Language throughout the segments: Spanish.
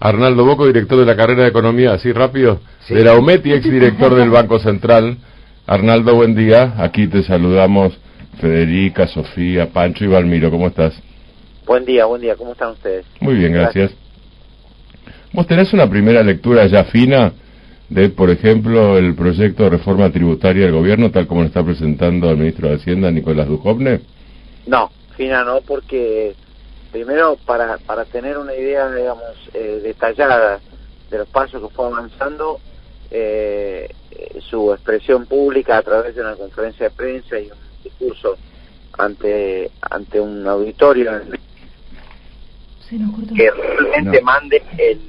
Arnaldo Boco, director de la carrera de Economía, así rápido, de la UMET y exdirector del Banco Central. Arnaldo, buen día. Aquí te saludamos Federica, Sofía, Pancho y Valmiro. ¿Cómo estás? Buen día, buen día. ¿Cómo están ustedes? Muy bien, gracias. ¿Vos tenés una primera lectura ya fina de, por ejemplo, el proyecto de reforma tributaria del gobierno, tal como lo está presentando el ministro de Hacienda, Nicolás Dujovne? No, fina no, porque primero para, para tener una idea, digamos, eh, detallada de los pasos que fue avanzando, eh, su expresión pública a través de una conferencia de prensa y un discurso ante ante un auditorio que realmente mande el,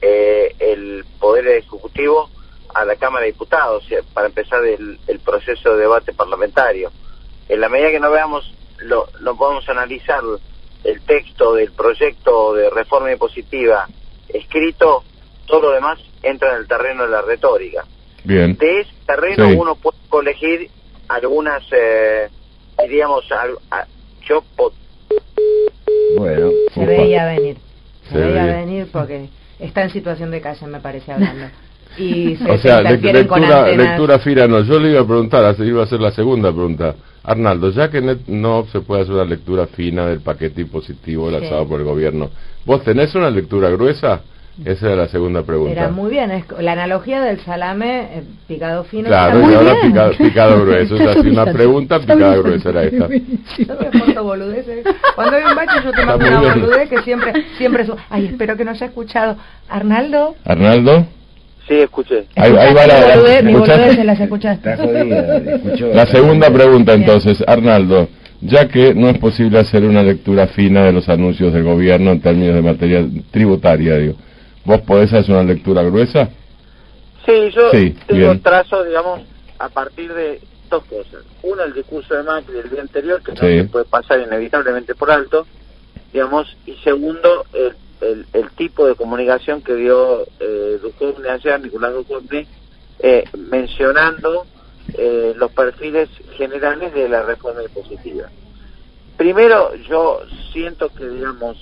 eh, el Poder Ejecutivo a la Cámara de Diputados para empezar el, el proceso de debate parlamentario. En la medida que no veamos, lo, no podemos analizar el texto del proyecto de reforma impositiva escrito, todo lo demás entra en el terreno de la retórica. Bien. De ese terreno uno puede colegir algunas, eh, diríamos, yo... Bueno, se veía venir, se, veía venir porque está en situación de calle, me parece, hablando. Y se, o sea, lectura, lectura fina no. Yo le iba a preguntar, así iba a hacer la segunda pregunta. Arnaldo, ya que no se puede hacer una lectura fina del paquete impositivo lanzado por el gobierno, ¿vos tenés una lectura gruesa? Esa es la segunda pregunta. Era muy bien, es la analogía del salame eh, picado fino. Claro, y ahora picado, picado, grueso. Es así una pregunta, picada gruesa era esta. Yo boludeces. Cuando hay un bache yo te mando una boludez que siempre, siempre su... Ay, espero que no haya escuchado. ¿Arnaldo? ¿Arnaldo? Sí, escuché. Ahí, ahí va la... Mi boludez se las escuchaste. la segunda pregunta entonces, Arnaldo ya que no es posible hacer una lectura fina de los anuncios del gobierno en términos de materia tributaria, digo. ¿Vos podés hacer una lectura gruesa? Sí, yo tengo un trazo, digamos, a partir de dos cosas. Una, el discurso de Macri del día anterior, que no se puede pasar inevitablemente por alto, digamos, y segundo, el, el, tipo de comunicación que dio eh, Duchovne ayer, Nicolás Duchovne, eh, mencionando eh, los perfiles generales de la reforma impositiva. Primero, yo siento que, digamos,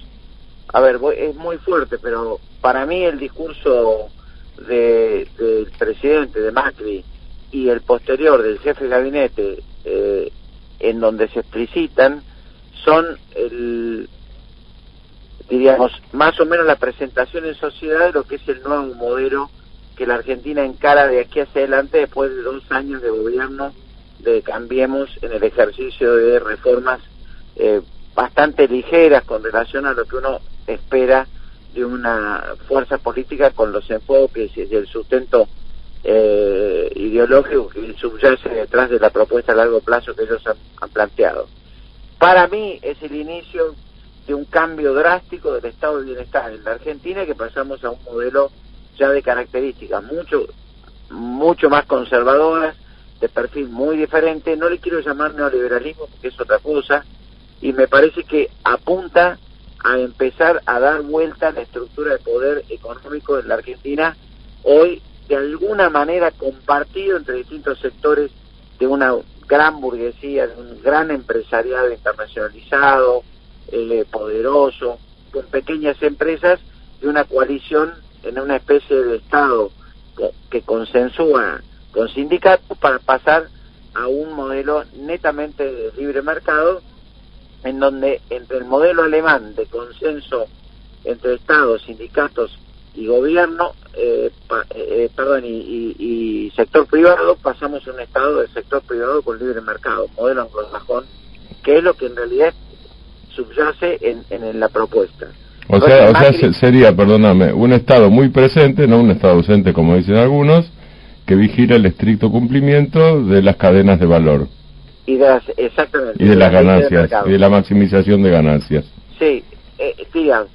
a ver, es muy fuerte, pero para mí el discurso del presidente de Macri y el posterior del jefe de gabinete, eh, en donde se explicitan, son el, diríamos, más o menos la presentación en sociedad de lo que es el nuevo modelo que la Argentina encara de aquí hacia adelante después de dos años de gobierno de Cambiemos en el ejercicio de reformas eh, bastante ligeras con relación a lo que uno espera de una fuerza política con los enfoques y el sustento eh, ideológico que subyace detrás de la propuesta a largo plazo que ellos han, planteado. Para mí es el inicio de un cambio drástico del estado de bienestar en la Argentina que pasamos a un modelo ya de características mucho mucho más conservadoras, de perfil muy diferente, no le quiero llamar neoliberalismo porque es otra cosa, y me parece que apunta a empezar a dar vuelta la estructura de poder económico en la Argentina, hoy de alguna manera compartido entre distintos sectores de una gran burguesía, de un gran empresariado internacionalizado, eh, poderoso, con pequeñas empresas, de una coalición en una especie de Estado que, consensúa con sindicatos para pasar a un modelo netamente libre mercado en donde entre el modelo alemán de consenso entre Estados, sindicatos y gobierno, eh, eh, perdón, y, sector privado, pasamos a un Estado de sector privado con libre mercado, modelo anglosajón, que es lo que en realidad subyace en, en, la propuesta. O sea, o sea sería, perdóname, un Estado muy presente, no un Estado ausente como dicen algunos, que vigila el estricto cumplimiento de las cadenas de valor. Y de las, exactamente y de, las ganancias y de la maximización de ganancias. Sí eh, digan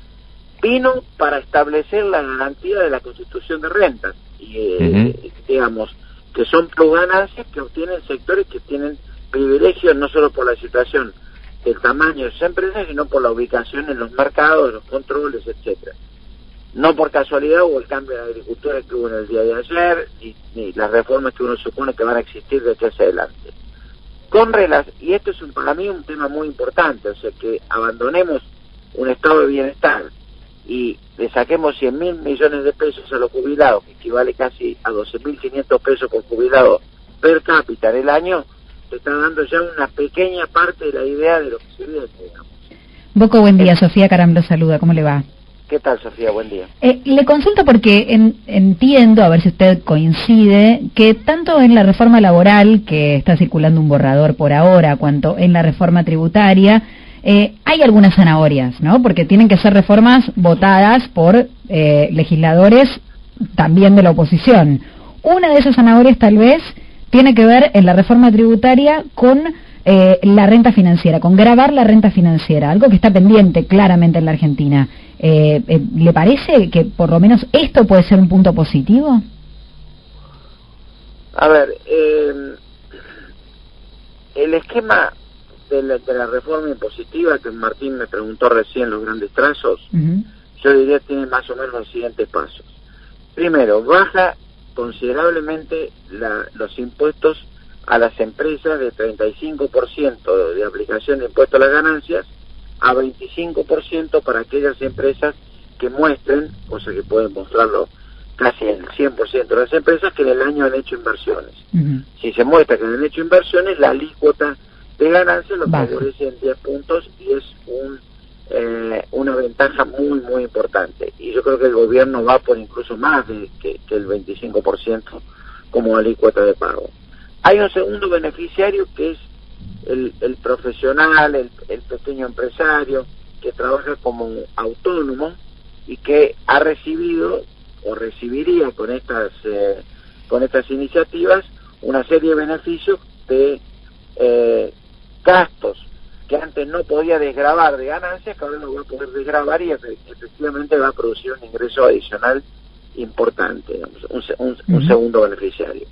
vino para establecer la garantía de la constitución de rentas. Y eh, digamos que son pro ganancias que obtienen sectores que tienen privilegios no solo por la situación del tamaño de sus empresas sino por la ubicación en los mercados los controles etcétera. No por casualidad hubo el cambio de agricultura que hubo en el día de ayer y, y las reformas que uno supone que van a existir de aquí hacia adelante. Con y esto es un, para mí un tema muy importante, o sea, que abandonemos un estado de bienestar y le saquemos 100 mil millones de pesos a los jubilados, que equivale casi a 12.500 pesos por jubilado per cápita en el año, te está dando ya una pequeña parte de la idea de lo que se viene. Boco, buen día. Sofía Carambro saluda. ¿Cómo le va? ¿Qué tal, Sofía? Buen día. Eh, le consulto porque entiendo, a ver si usted coincide, que tanto en la reforma laboral, que está circulando un borrador por ahora, cuanto en la reforma tributaria, eh, hay algunas zanahorias, ¿no? Porque tienen que ser reformas votadas por eh, legisladores también de la oposición. Una de esas zanahorias tal vez tiene que ver en la reforma tributaria con eh, la renta financiera, con grabar la renta financiera, algo que está pendiente claramente en la Argentina. Eh, eh, ¿Le parece que por lo menos esto puede ser un punto positivo? A ver, el esquema de la, reforma impositiva que Martín me preguntó recién los grandes trazos, yo diría tiene más o menos los siguientes pasos. Primero, baja considerablemente los impuestos a las empresas de 35% de aplicación de impuesto a las ganancias a 25% para aquellas empresas que muestren, cosa que pueden mostrarlo casi el 100% de las empresas, que en el año han hecho inversiones. Si se muestra que han hecho inversiones, la alícuota de ganancias lo favorece en 10 puntos y es un eh, una ventaja muy, muy importante. Y yo creo que el gobierno va por incluso más de, que, el 25% como alícuota de pago. Hay un segundo beneficiario que es el, profesional, el, el, pequeño empresario que trabaja como autónomo y que ha recibido o recibiría con estas eh, con estas iniciativas una serie de beneficios de eh, gastos que antes no podía desgravar de ganancias, que ahora lo va a poder desgravar y efectivamente va a producir un ingreso adicional importante, un, segundo beneficiario.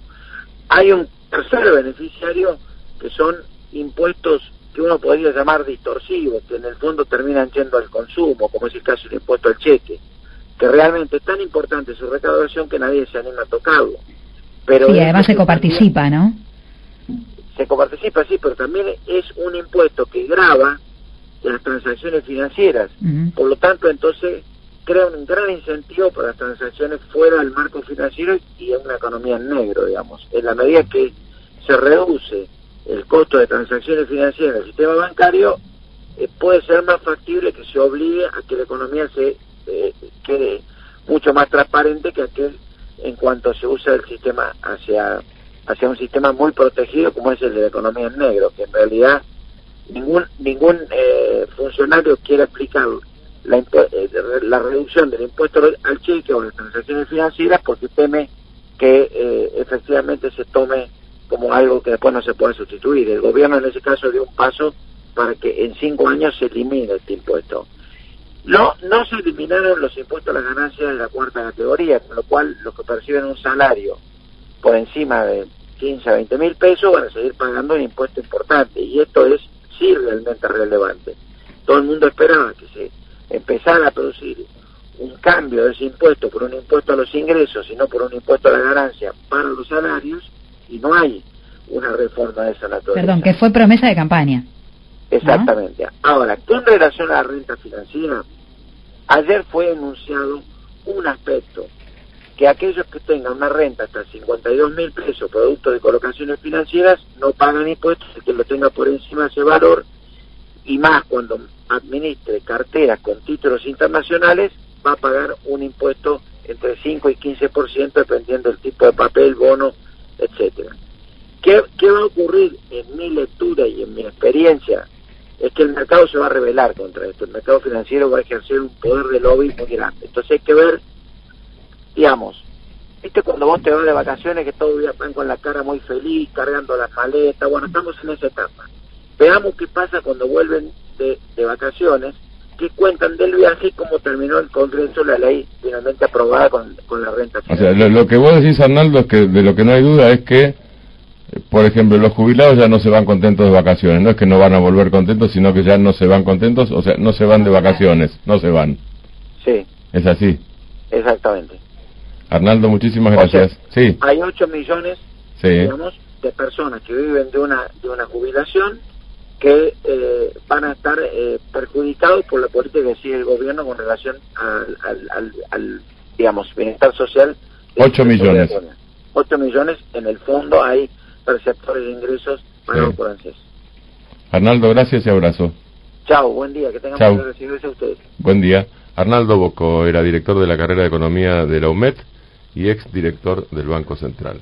Hay un tercer beneficiario que son impuestos que uno podría llamar distorsivos, que en el fondo terminan yendo al consumo, como es el caso del impuesto al cheque, que realmente es tan importante su recaudación que nadie se anima a tocarlo. Pero sí, además se coparticipa, ¿no? Se coparticipa, sí, pero también es un impuesto que grava las transacciones financieras. Por lo tanto, entonces crea un gran incentivo para las transacciones fuera del marco financiero y en una economía en negro, digamos. En la medida que se reduce el costo de transacciones financieras en el sistema bancario, eh, puede ser más factible que se obligue a que la economía se eh, quede mucho más transparente que aquel en cuanto se usa el sistema hacia hacia un sistema muy protegido como es el de la economía en negro, que en realidad ningún ningún eh, funcionario quiere aplicar la, eh, la reducción del impuesto al cheque o las transacciones financieras porque teme que eh, efectivamente se tome como algo que después no se pueda sustituir. El gobierno en ese caso dio un paso para que en cinco años se elimine este impuesto. No, no se eliminaron los impuestos a las ganancias de la cuarta categoría, con lo cual los que perciben un salario por encima de 15 a 20 mil pesos, van a seguir pagando un impuesto importante. Y esto es sí realmente relevante. Todo el mundo esperaba que se empezara a producir un cambio de ese impuesto por un impuesto a los ingresos y no por un impuesto a la ganancia para los salarios y no hay una reforma de esa naturaleza. Perdón, que fue promesa de campaña. Exactamente. Ahora, con relación a la renta financiera, ayer fue enunciado un aspecto que aquellos que tengan una renta hasta 52 mil pesos producto de colocaciones financieras no pagan impuestos, el que lo tenga por encima de ese valor y más cuando administre carteras con títulos internacionales va a pagar un impuesto entre 5 y 15% dependiendo del tipo de papel, bono, etcétera. ¿Qué, ¿Qué va a ocurrir en mi lectura y en mi experiencia? Es que el mercado se va a rebelar contra esto. El mercado financiero va a ejercer un poder de lobby muy grande. Entonces hay que ver digamos, viste cuando vos te vas de vacaciones que todos van con la cara muy feliz, cargando las maletas, bueno, estamos en esa etapa. Veamos qué pasa cuando vuelven de, vacaciones, qué cuentan del viaje y cómo terminó el Congreso la ley finalmente aprobada con, la renta O sea, lo, que vos decís, Arnaldo, es que de lo que no hay duda es que, por ejemplo, los jubilados ya no se van contentos de vacaciones, no es que no van a volver contentos, sino que ya no se van contentos, o sea, no se van de vacaciones, no se van. Sí. Es así. Exactamente. Arnaldo, muchísimas gracias. sí. Hay 8 millones, digamos, de personas que viven de una, de una jubilación que eh, van a estar eh, perjudicados por la política que sigue el gobierno con relación al, al, digamos, bienestar social. 8 millones. 8 millones, en el fondo hay perceptores de ingresos para los franceses. Arnaldo, gracias y abrazo. Chao, buen día, que tengan a ustedes. Buen día. Arnaldo Boco era director de la carrera de Economía de la UMED y ex director del Banco Central.